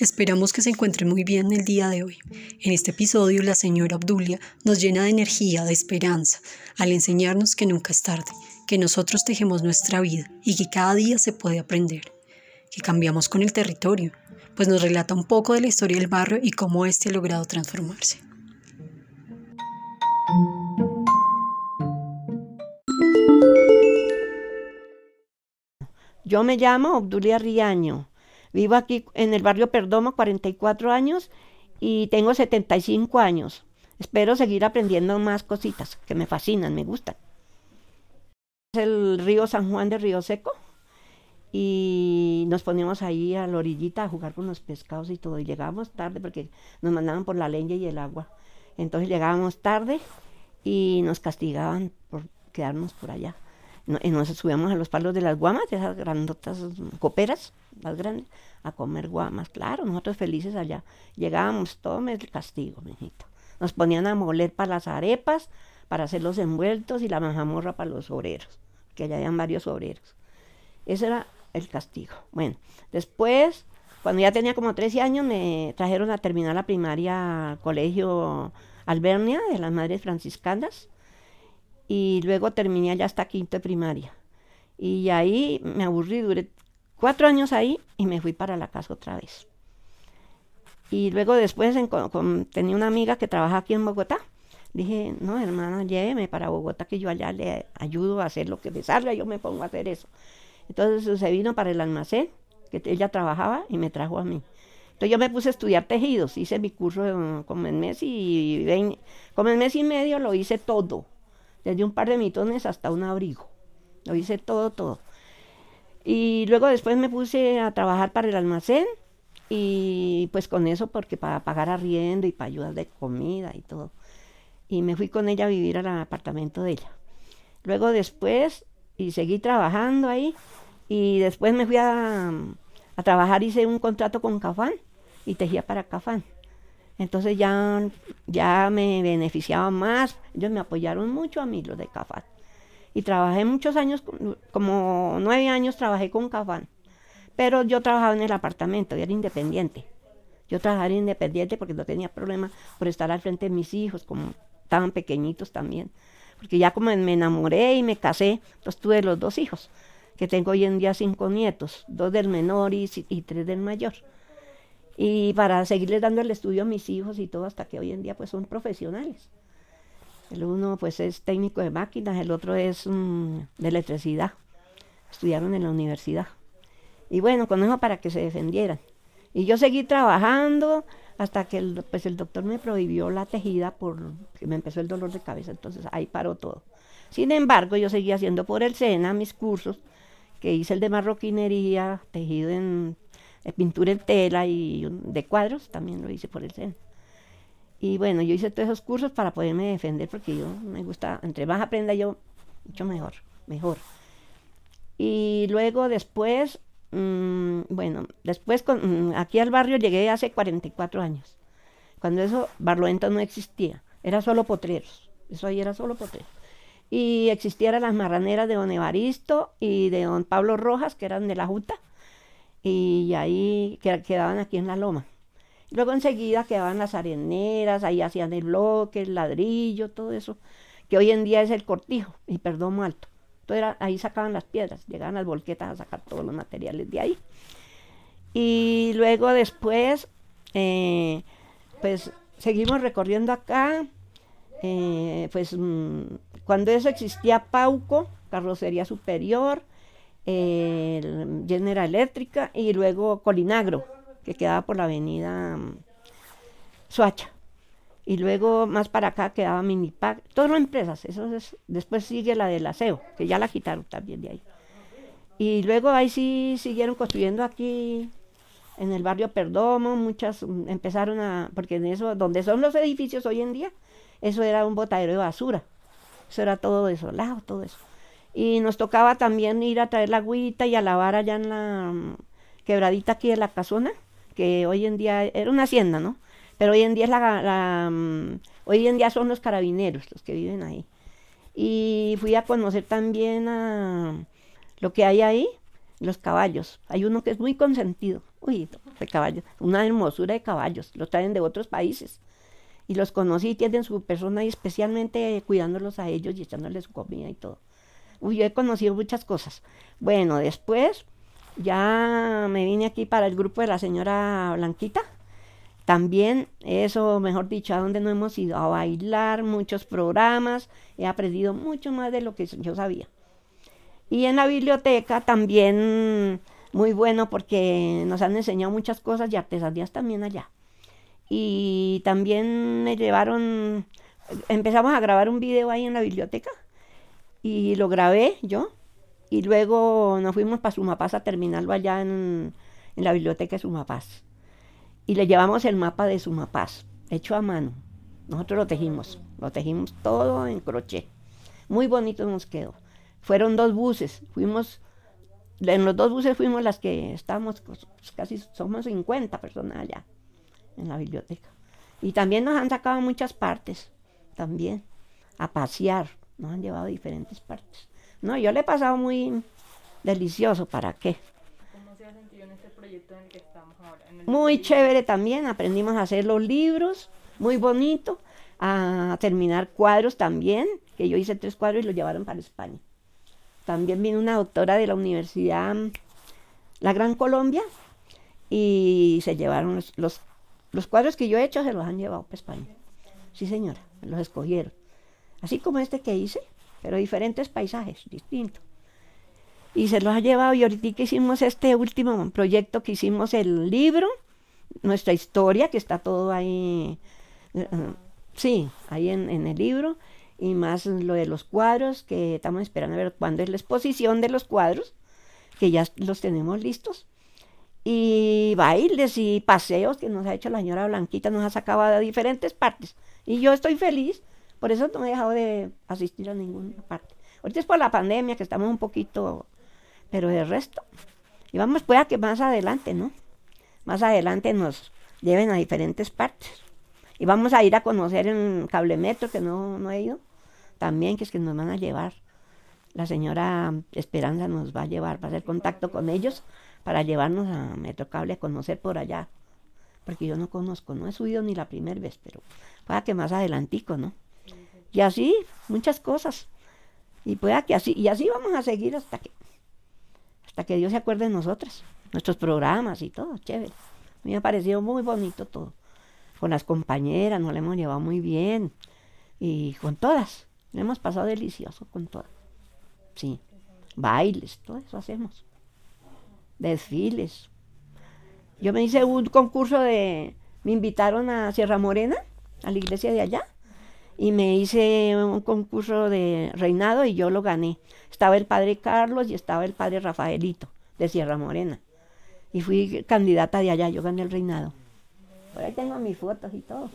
Esperamos que se encuentren muy bien el día de hoy. En este episodio la señora Obdulia nos llena de energía, de esperanza, al enseñarnos que nunca es tarde, que nosotros tejemos nuestra vida y que cada día se puede aprender, que cambiamos con el territorio, pues nos relata un poco de la historia del barrio y cómo éste ha logrado transformarse. Yo me llamo Obdulia Riaño. Vivo aquí en el barrio Perdomo, 44 años y tengo 75 años. Espero seguir aprendiendo más cositas que me fascinan, me gustan. Es el río San Juan de Río Seco y nos poníamos ahí a la orillita a jugar con los pescados y todo. Y llegábamos tarde porque nos mandaban por la leña y el agua. Entonces llegábamos tarde y nos castigaban por quedarnos por allá y nos subíamos a los palos de las guamas, de esas grandotas coperas, las grandes, a comer guamas. Claro, nosotros felices allá. Llegábamos, todo el castigo, mijito. Nos ponían a moler para las arepas, para hacer los envueltos y la manjamorra para los obreros, que allá habían varios obreros. Ese era el castigo. Bueno, después, cuando ya tenía como 13 años, me trajeron a terminar la primaria al colegio Albernia de las Madres Franciscanas y luego terminé allá hasta quinto de primaria. Y ahí me aburrí, duré cuatro años ahí y me fui para la casa otra vez. Y luego después tenía una amiga que trabaja aquí en Bogotá. Dije, no, hermana, lléveme para Bogotá que yo allá le ayudo a hacer lo que me salga, yo me pongo a hacer eso. Entonces se vino para el almacén, que ella trabajaba y me trajo a mí. Entonces yo me puse a estudiar tejidos, hice mi curso como en mes y como en mes y medio lo hice todo desde un par de mitones hasta un abrigo. Lo hice todo, todo. Y luego después me puse a trabajar para el almacén y pues con eso porque para pagar arriendo y para ayudar de comida y todo. Y me fui con ella a vivir al apartamento de ella. Luego después y seguí trabajando ahí y después me fui a, a trabajar, hice un contrato con Cafán y tejía para Cafán. Entonces ya, ya me beneficiaba más, ellos me apoyaron mucho a mí, los de Cafán. Y trabajé muchos años, como nueve años trabajé con Cafán. Pero yo trabajaba en el apartamento, y era independiente. Yo trabajaba independiente porque no tenía problema por estar al frente de mis hijos, como estaban pequeñitos también. Porque ya como me enamoré y me casé, entonces tuve los dos hijos, que tengo hoy en día cinco nietos, dos del menor y tres del mayor y para seguirles dando el estudio a mis hijos y todo hasta que hoy en día pues son profesionales. El uno pues es técnico de máquinas, el otro es mm, de electricidad. Estudiaron en la universidad. Y bueno, con eso para que se defendieran. Y yo seguí trabajando hasta que el, pues el doctor me prohibió la tejida porque me empezó el dolor de cabeza, entonces ahí paró todo. Sin embargo, yo seguí haciendo por el SENA mis cursos, que hice el de marroquinería, tejido en pintura en tela y de cuadros, también lo hice por el SEN. Y bueno, yo hice todos esos cursos para poderme defender porque yo me gusta, entre más aprenda yo, mucho mejor, mejor. Y luego después, mm, bueno, después con, mm, aquí al barrio llegué hace 44 años. Cuando eso, Barloento no existía, era solo potreros, eso ahí era solo potreros. Y existieran las marraneras de don Evaristo y de don Pablo Rojas, que eran de la Junta, y ahí quedaban aquí en la loma. Luego enseguida quedaban las areneras, ahí hacían el bloque, el ladrillo, todo eso, que hoy en día es el cortijo y perdón alto. Entonces ahí sacaban las piedras, llegaban las volquetas a sacar todos los materiales de ahí. Y luego después, eh, pues seguimos recorriendo acá, eh, pues mm, cuando eso existía Pauco, carrocería superior, General Eléctrica y luego Colinagro, que quedaba por la avenida mm, Suacha. Y luego más para acá quedaba Minipac, todas las empresas. Eso es, después sigue la del aseo, que ya la quitaron también de ahí. Y luego ahí sí siguieron construyendo aquí en el barrio Perdomo, muchas mm, empezaron a, porque en eso, donde son los edificios hoy en día, eso era un botadero de basura. Eso era todo desolado, todo eso. Y nos tocaba también ir a traer la agüita y a lavar allá en la mm, quebradita aquí de la casona, que hoy en día era una hacienda, ¿no? Pero hoy en día es la, mm, hoy en día son los carabineros los que viven ahí. Y fui a conocer también a lo que hay ahí, los caballos. Hay uno que es muy consentido, Uy, de caballos, una hermosura de caballos, los traen de otros países. Y los conocí, tienen su persona y especialmente cuidándolos a ellos y echándoles su comida y todo. Uy, yo he conocido muchas cosas. Bueno, después ya me vine aquí para el grupo de la señora Blanquita. También eso, mejor dicho, a donde no hemos ido a bailar, muchos programas, he aprendido mucho más de lo que yo sabía. Y en la biblioteca también muy bueno porque nos han enseñado muchas cosas y artesanías también allá. Y también me llevaron, empezamos a grabar un video ahí en la biblioteca y lo grabé yo y luego nos fuimos para Sumapaz a terminarlo allá en, en la biblioteca de Sumapaz. Y le llevamos el mapa de Sumapaz, hecho a mano. Nosotros lo tejimos, lo tejimos todo en crochet. Muy bonito nos quedó. Fueron dos buses, fuimos en los dos buses fuimos las que estábamos, pues, casi somos 50 personas allá en la biblioteca. Y también nos han sacado muchas partes, también, a pasear, nos han llevado a diferentes partes. No, yo le he pasado muy delicioso, ¿para qué? ¿Cómo se ha sentido en este proyecto en el que estamos ahora? muy chévere también, aprendimos a hacer los libros, muy bonito, a terminar cuadros también, que yo hice tres cuadros y los llevaron para España. También vino una doctora de la Universidad La Gran Colombia y se llevaron los, los, cuadros que yo he hecho, se los han llevado para España. Sí, señora, los escogieron. Así como este que hice, pero diferentes paisajes, distintos. Y se los ha llevado y ahorita hicimos este último proyecto, que hicimos el libro, nuestra historia, que está todo ahí, eh, eh, sí, ahí en, en el libro, y más lo de los cuadros, que estamos esperando a ver cuándo es la exposición de los cuadros, que ya los tenemos listos. Y bailes y paseos que nos ha hecho la señora Blanquita, nos ha sacado a diferentes partes. Y yo estoy feliz, por eso no he dejado de asistir a ninguna parte. Ahorita es por la pandemia que estamos un poquito, pero de resto. Y vamos, pueda que más adelante, ¿no? Más adelante nos lleven a diferentes partes. Y vamos a ir a conocer en Cablemetro, que no, no he ido también, que es que nos van a llevar. La señora Esperanza nos va a llevar, va a hacer contacto con ellos para llevarnos a Metrocable a conocer por allá. Porque yo no conozco, no he subido ni la primera vez, pero pueda que más adelantico, ¿no? Y así, muchas cosas. Y pueda que así, y así vamos a seguir hasta que, hasta que Dios se acuerde de nosotras, nuestros programas y todo, chévere. A mí me ha parecido muy bonito todo. Con las compañeras nos lo hemos llevado muy bien. Y con todas. Lo hemos pasado delicioso con todo. Sí. Bailes, todo eso hacemos. Desfiles. Yo me hice un concurso de. Me invitaron a Sierra Morena, a la iglesia de allá, y me hice un concurso de reinado y yo lo gané. Estaba el padre Carlos y estaba el padre Rafaelito de Sierra Morena. Y fui candidata de allá, yo gané el reinado. Por ahí tengo mis fotos y todo.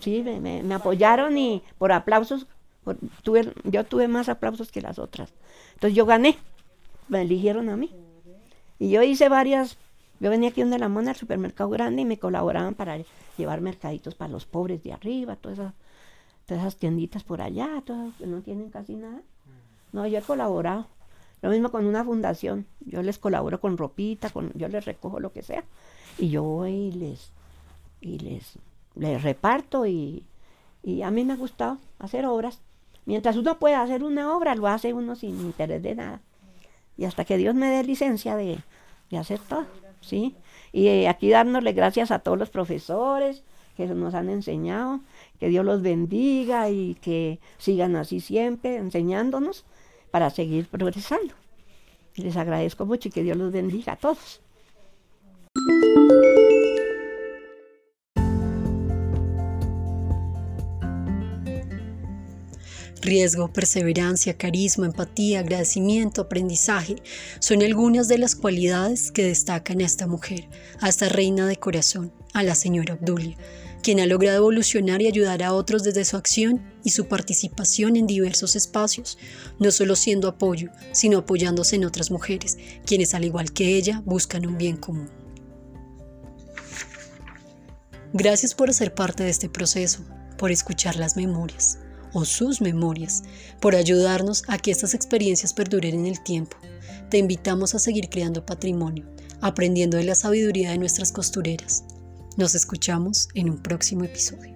Sí, me, apoyaron y por aplausos, yo tuve más aplausos que las otras. Entonces yo gané, me eligieron a mí. Y yo hice varias, yo venía aquí donde la mona, al supermercado grande, y me colaboraban para llevar mercaditos para los pobres de arriba, todas esas, todas esas tienditas por allá, todas que no tienen casi nada. No, yo he colaborado. Lo mismo con una fundación. Yo les colaboro con ropita, con, yo les recojo lo que sea. Y yo voy y les, y les le reparto y, a mí me ha gustado hacer obras. Mientras uno puede hacer una obra, lo hace uno sin interés de nada. Y hasta que Dios me dé licencia de, hacer todo, ¿sí? Y eh, aquí dándole gracias a todos los profesores que nos han enseñado, que Dios los bendiga y que sigan así siempre enseñándonos para seguir progresando. Les agradezco mucho y que Dios los bendiga a todos. Riesgo, perseverancia, carisma, empatía, agradecimiento, aprendizaje son algunas de las cualidades que destacan a esta mujer, a esta reina de corazón, a la señora Obdulia, quien ha logrado evolucionar y ayudar a otros desde su acción y su participación en diversos espacios, no solo siendo apoyo, sino apoyándose en otras mujeres, quienes al igual que ella buscan un bien común. Gracias por hacer parte de este proceso, por escuchar las memorias o sus memorias, por ayudarnos a que estas experiencias perduren en el tiempo. Te invitamos a seguir creando patrimonio, aprendiendo de la sabiduría de nuestras costureras. Nos escuchamos en un próximo episodio.